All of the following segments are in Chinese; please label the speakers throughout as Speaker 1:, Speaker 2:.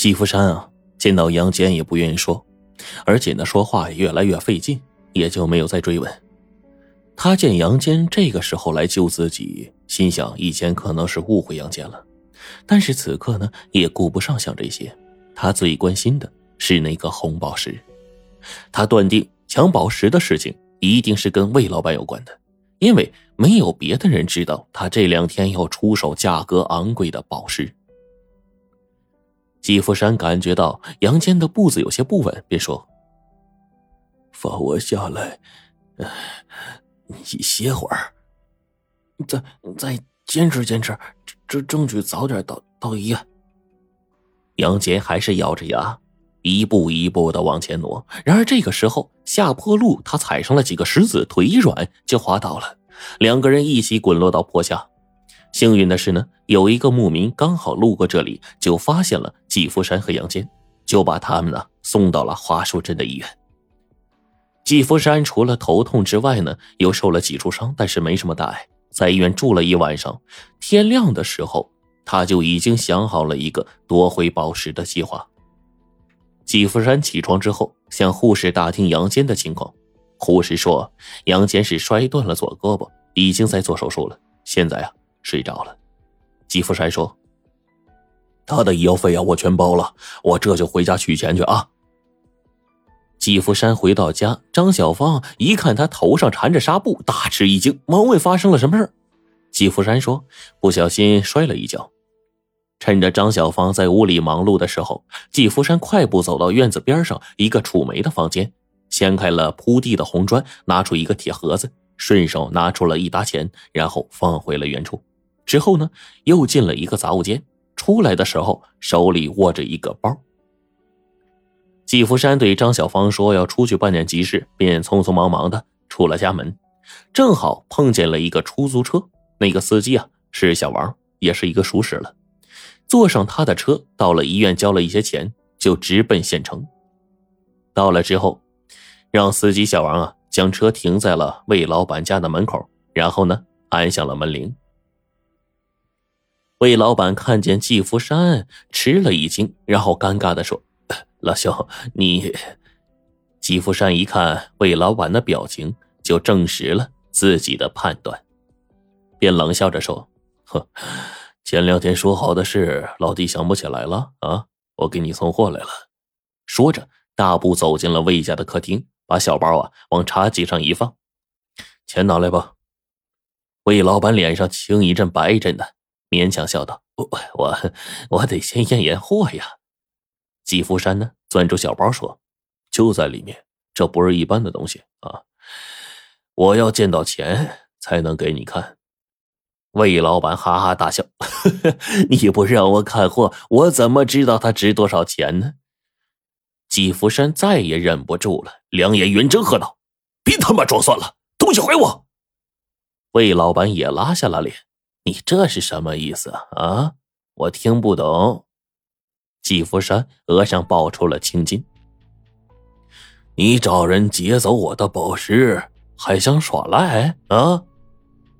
Speaker 1: 季福山啊，见到杨坚也不愿意说，而且呢，说话也越来越费劲，也就没有再追问。他见杨坚这个时候来救自己，心想以前可能是误会杨坚了，但是此刻呢，也顾不上想这些，他最关心的是那个红宝石。他断定抢宝石的事情一定是跟魏老板有关的，因为没有别的人知道他这两天要出手价格昂贵的宝石。季福山感觉到杨坚的步子有些不稳，便说：“
Speaker 2: 放我下来，你歇会儿，再再坚持坚持，这争取早点到到医院。”
Speaker 1: 杨坚还是咬着牙，一步一步的往前挪。然而这个时候，下坡路他踩上了几个石子，腿一软就滑倒了，两个人一起滚落到坡下。幸运的是呢，有一个牧民刚好路过这里，就发现了季福山和杨坚，就把他们呢送到了华树镇的医院。季福山除了头痛之外呢，又受了几处伤，但是没什么大碍，在医院住了一晚上。天亮的时候，他就已经想好了一个夺回宝石的计划。季福山起床之后，向护士打听杨坚的情况，护士说杨坚是摔断了左胳膊，已经在做手术了，现在啊。睡着了，季福山说：“
Speaker 2: 他的医药费啊，我全包了，我这就回家取钱去啊。”
Speaker 1: 季福山回到家，张小芳一看他头上缠着纱布，大吃一惊，忙问发生了什么事季福山说：“不小心摔了一跤。”趁着张小芳在屋里忙碌的时候，季福山快步走到院子边上一个楚梅的房间，掀开了铺地的红砖，拿出一个铁盒子，顺手拿出了一沓钱，然后放回了原处。之后呢，又进了一个杂物间，出来的时候手里握着一个包。季福山对张小芳说要出去办点急事，便匆匆忙忙的出了家门，正好碰见了一个出租车，那个司机啊是小王，也是一个熟识了。坐上他的车，到了医院交了一些钱，就直奔县城。到了之后，让司机小王啊将车停在了魏老板家的门口，然后呢按响了门铃。魏老板看见季福山，吃了一惊，然后尴尬的说：“老兄，你……”季福山一看魏老板的表情，就证实了自己的判断，便冷笑着说：“哼，前两天说好的事，老弟想不起来了啊？我给你送货来了。”说着，大步走进了魏家的客厅，把小包啊往茶几上一放：“钱拿来吧。”魏老板脸上青一阵白一阵的。勉强笑道：“我我我得先验验货呀。”季福山呢，攥住小包说：“就在里面，这不是一般的东西啊！我要见到钱才能给你看。”魏老板哈哈大笑：“ 你不让我看货，我怎么知道它值多少钱呢？”季福山再也忍不住了，两眼圆睁，喝道：“别他妈装蒜了，东西还我！”魏老板也拉下了脸。你这是什么意思啊？我听不懂。季福山额上爆出了青筋。你找人劫走我的宝石，还想耍赖啊？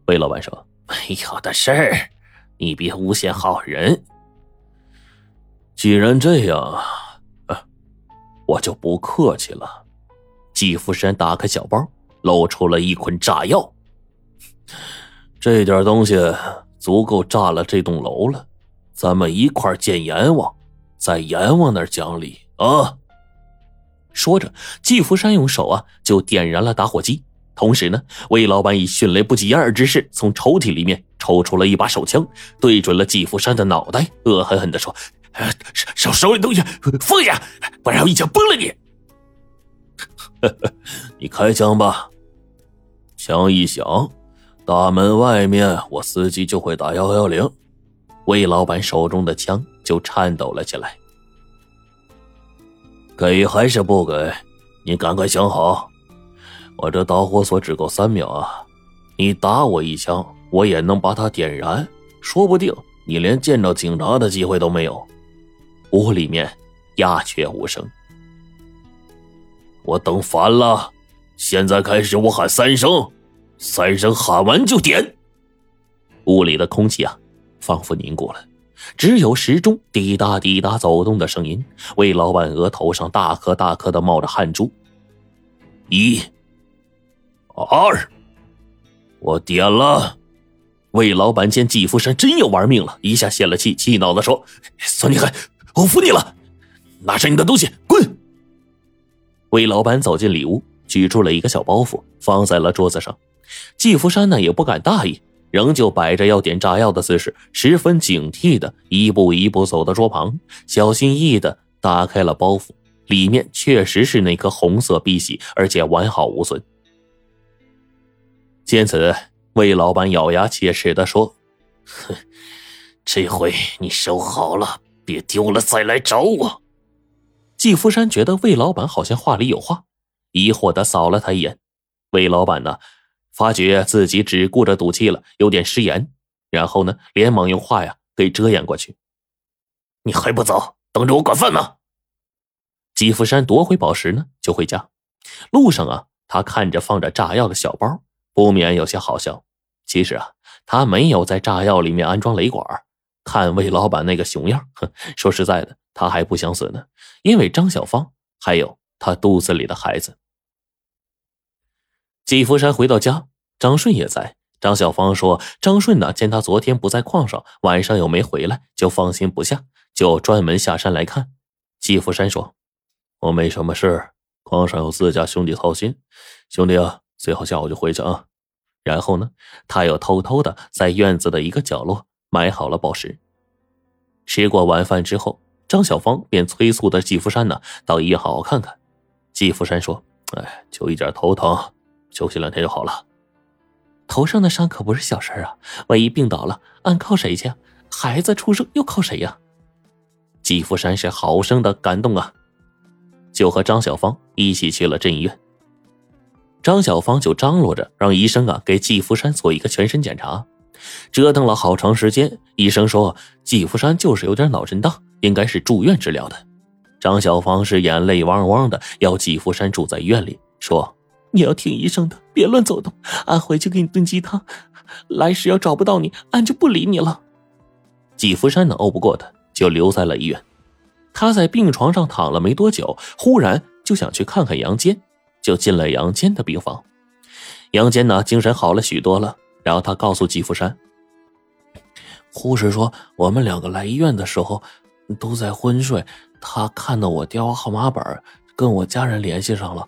Speaker 1: 魏老板说：“没有的事儿，你别诬陷好人。既然这样，我就不客气了。”季福山打开小包，露出了一捆炸药。这点东西足够炸了这栋楼了，咱们一块见阎王，在阎王那儿讲理啊！说着，季福山用手啊就点燃了打火机，同时呢，魏老板以迅雷不及掩耳之势从抽屉里面抽出了一把手枪，对准了季福山的脑袋，恶狠狠地说：“手手里东西 放下，不然我一枪崩了你！” 你开枪吧，枪一响。大门外面，我司机就会打幺幺零。魏老板手中的枪就颤抖了起来。给还是不给？你赶快想好。我这导火索只够三秒啊！你打我一枪，我也能把它点燃，说不定你连见着警察的机会都没有。屋里面鸦雀无声。我等烦了，现在开始，我喊三声。三声喊完就点，屋里的空气啊，仿佛凝固了。只有时钟滴答滴答走动的声音。魏老板额头上大颗大颗的冒着汗珠。一、二，我点了。魏老板见季福山真要玩命了，一下泄了气，气恼的说：“孙厉害，我服你了！拿上你的东西，滚！”魏老板走进里屋，举出了一个小包袱，放在了桌子上。季福山呢也不敢大意，仍旧摆着要点炸药的姿势，十分警惕的一步一步走到桌旁，小心翼翼的打开了包袱，里面确实是那颗红色碧玺，而且完好无损。见此，魏老板咬牙切齿的说：“哼，这回你收好了，别丢了再来找我。”季福山觉得魏老板好像话里有话，疑惑的扫了他一眼。魏老板呢？发觉自己只顾着赌气了，有点失言，然后呢，连忙用话呀给遮掩过去。你还不走，等着我管饭呢？季福山夺回宝石呢，就回家。路上啊，他看着放着炸药的小包，不免有些好笑。其实啊，他没有在炸药里面安装雷管。看魏老板那个熊样，哼，说实在的，他还不想死呢，因为张小芳还有他肚子里的孩子。季福山回到家。张顺也在。张小芳说：“张顺呢，见他昨天不在矿上，晚上又没回来，就放心不下，就专门下山来看。”季福山说：“我没什么事，矿上有自家兄弟操心。兄弟啊，最好下午就回去啊。”然后呢，他又偷偷的在院子的一个角落埋好了宝石。吃过晚饭之后，张小芳便催促的季福山呢到医院好好看看。季福山说：“哎，就一点头疼，休息两天就好了。”头上的伤可不是小事啊！万一病倒了，俺靠谁去？孩子出生又靠谁呀？季福山是好生的感动啊，就和张小芳一起去了镇医院。张小芳就张罗着让医生啊给季福山做一个全身检查，折腾了好长时间。医生说季福山就是有点脑震荡，应该是住院治疗的。张小芳是眼泪汪汪的，要季福山住在医院里，说。你要听医生的，别乱走动。俺回去给你炖鸡汤。来时要找不到你，俺就不理你了。季福山呢，拗不过他，就留在了医院。他在病床上躺了没多久，忽然就想去看看杨坚，就进了杨坚的病房。杨坚呢，精神好了许多了。然后他告诉季福山，护士说我们两个来医院的时候都在昏睡。他看到我电话号码本，跟我家人联系上了。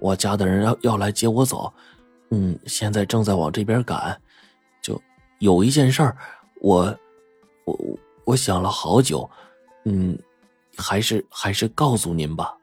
Speaker 1: 我家的人要要来接我走，嗯，现在正在往这边赶。就有一件事儿，我我我想了好久，嗯，还是还是告诉您吧。